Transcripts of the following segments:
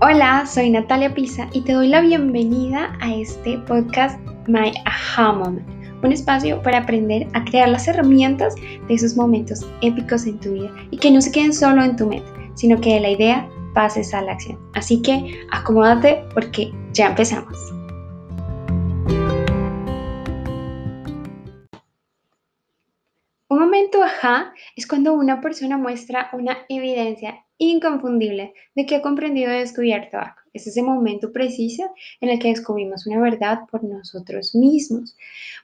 Hola, soy Natalia Pisa y te doy la bienvenida a este podcast My Aha Moment, un espacio para aprender a crear las herramientas de esos momentos épicos en tu vida y que no se queden solo en tu mente, sino que de la idea pases a la acción. Así que acomódate porque ya empezamos. Momento ajá es cuando una persona muestra una evidencia inconfundible de que ha comprendido y descubierto algo. Es ese momento preciso en el que descubrimos una verdad por nosotros mismos.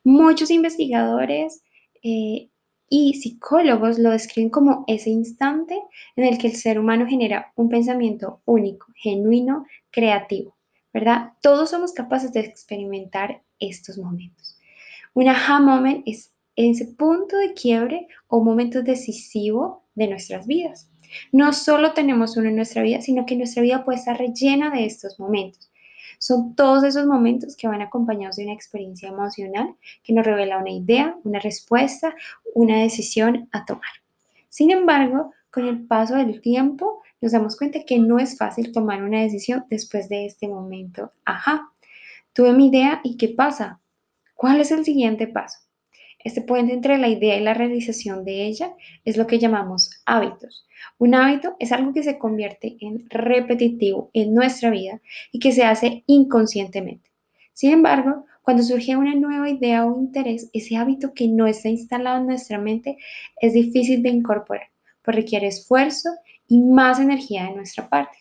Muchos investigadores eh, y psicólogos lo describen como ese instante en el que el ser humano genera un pensamiento único, genuino, creativo, ¿verdad? Todos somos capaces de experimentar estos momentos. Un aha moment es ese punto de quiebre o momento decisivo de nuestras vidas. No solo tenemos uno en nuestra vida, sino que nuestra vida puede estar rellena de estos momentos. Son todos esos momentos que van acompañados de una experiencia emocional que nos revela una idea, una respuesta, una decisión a tomar. Sin embargo, con el paso del tiempo, nos damos cuenta que no es fácil tomar una decisión después de este momento. Ajá, tuve mi idea y ¿qué pasa? ¿Cuál es el siguiente paso? Este puente entre la idea y la realización de ella es lo que llamamos hábitos. Un hábito es algo que se convierte en repetitivo en nuestra vida y que se hace inconscientemente. Sin embargo, cuando surge una nueva idea o interés, ese hábito que no está instalado en nuestra mente es difícil de incorporar, pues requiere esfuerzo y más energía de nuestra parte.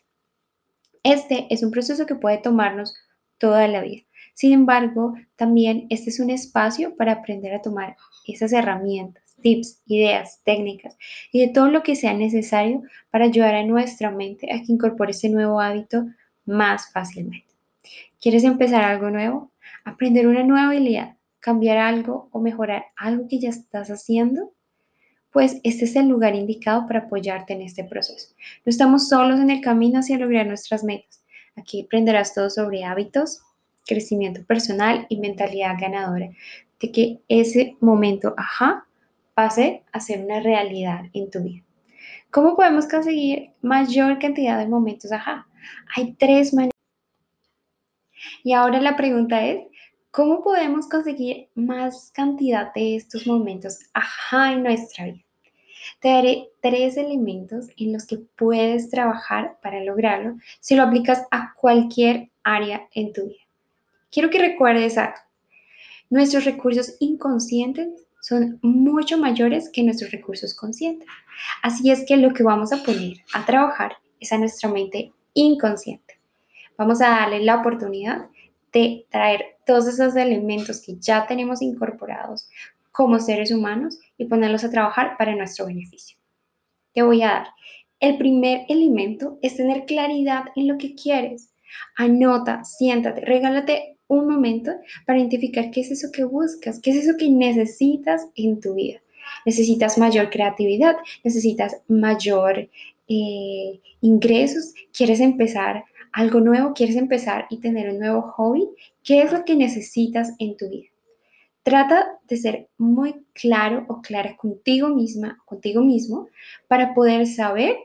Este es un proceso que puede tomarnos toda la vida. Sin embargo, también este es un espacio para aprender a tomar esas herramientas, tips, ideas, técnicas y de todo lo que sea necesario para ayudar a nuestra mente a que incorpore ese nuevo hábito más fácilmente. ¿Quieres empezar algo nuevo? ¿Aprender una nueva habilidad? ¿Cambiar algo o mejorar algo que ya estás haciendo? Pues este es el lugar indicado para apoyarte en este proceso. No estamos solos en el camino hacia lograr nuestras metas. Aquí aprenderás todo sobre hábitos, crecimiento personal y mentalidad ganadora, de que ese momento, ajá, pase a ser una realidad en tu vida. ¿Cómo podemos conseguir mayor cantidad de momentos ajá? Hay tres maneras. Y ahora la pregunta es, ¿cómo podemos conseguir más cantidad de estos momentos ajá en nuestra vida? Te daré tres elementos en los que puedes trabajar para lograrlo si lo aplicas a cualquier área en tu vida. Quiero que recuerdes algo. Nuestros recursos inconscientes son mucho mayores que nuestros recursos conscientes. Así es que lo que vamos a poner a trabajar es a nuestra mente inconsciente. Vamos a darle la oportunidad de traer todos esos elementos que ya tenemos incorporados como seres humanos y ponerlos a trabajar para nuestro beneficio. Te voy a dar. El primer elemento es tener claridad en lo que quieres. Anota, siéntate, regálate un momento para identificar qué es eso que buscas, qué es eso que necesitas en tu vida. Necesitas mayor creatividad, necesitas mayor eh, ingresos, quieres empezar algo nuevo, quieres empezar y tener un nuevo hobby, ¿qué es lo que necesitas en tu vida? Trata de ser muy claro o clara contigo misma, contigo mismo, para poder saber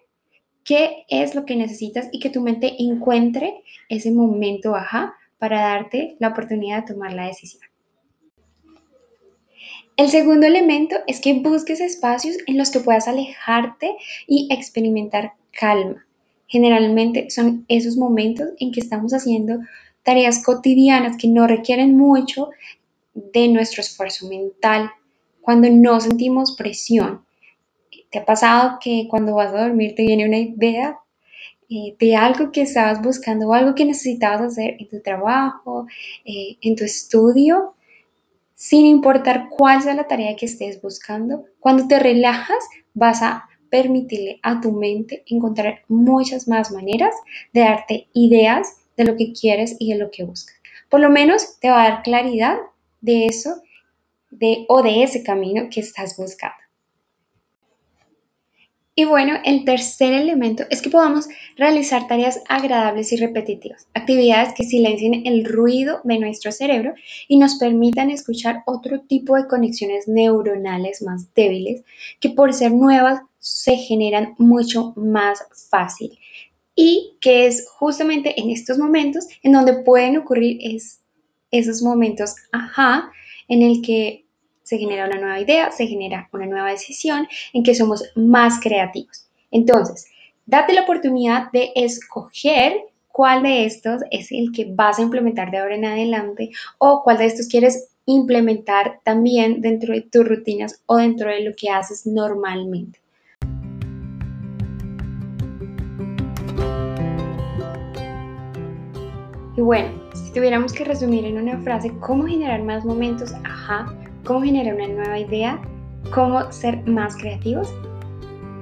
qué es lo que necesitas y que tu mente encuentre ese momento ajá para darte la oportunidad de tomar la decisión. El segundo elemento es que busques espacios en los que puedas alejarte y experimentar calma. Generalmente son esos momentos en que estamos haciendo tareas cotidianas que no requieren mucho de nuestro esfuerzo mental, cuando no sentimos presión. ¿Te ha pasado que cuando vas a dormir te viene una idea eh, de algo que estabas buscando o algo que necesitabas hacer en tu trabajo, eh, en tu estudio, sin importar cuál sea la tarea que estés buscando, cuando te relajas vas a permitirle a tu mente encontrar muchas más maneras de darte ideas de lo que quieres y de lo que buscas. Por lo menos te va a dar claridad de eso de, o de ese camino que estás buscando. Y bueno, el tercer elemento es que podamos realizar tareas agradables y repetitivas, actividades que silencien el ruido de nuestro cerebro y nos permitan escuchar otro tipo de conexiones neuronales más débiles que por ser nuevas se generan mucho más fácil. y que es justamente en estos momentos en donde pueden ocurrir es, esos momentos, ajá, en el que se genera una nueva idea, se genera una nueva decisión, en que somos más creativos. Entonces, date la oportunidad de escoger cuál de estos es el que vas a implementar de ahora en adelante o cuál de estos quieres implementar también dentro de tus rutinas o dentro de lo que haces normalmente. Y bueno, si tuviéramos que resumir en una frase cómo generar más momentos, ajá, cómo generar una nueva idea, cómo ser más creativos,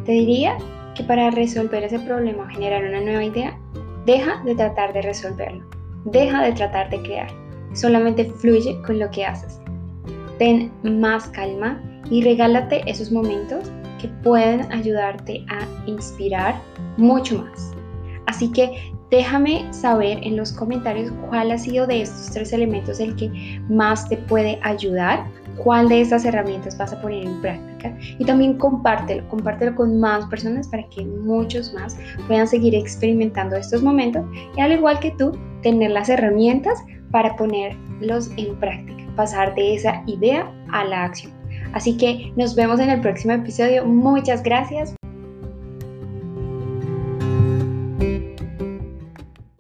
te diría que para resolver ese problema o generar una nueva idea, deja de tratar de resolverlo, deja de tratar de crear, solamente fluye con lo que haces. Ten más calma y regálate esos momentos que pueden ayudarte a inspirar mucho más. Así que Déjame saber en los comentarios cuál ha sido de estos tres elementos el que más te puede ayudar, cuál de estas herramientas vas a poner en práctica y también compártelo, compártelo con más personas para que muchos más puedan seguir experimentando estos momentos y al igual que tú, tener las herramientas para ponerlos en práctica, pasar de esa idea a la acción. Así que nos vemos en el próximo episodio. Muchas gracias.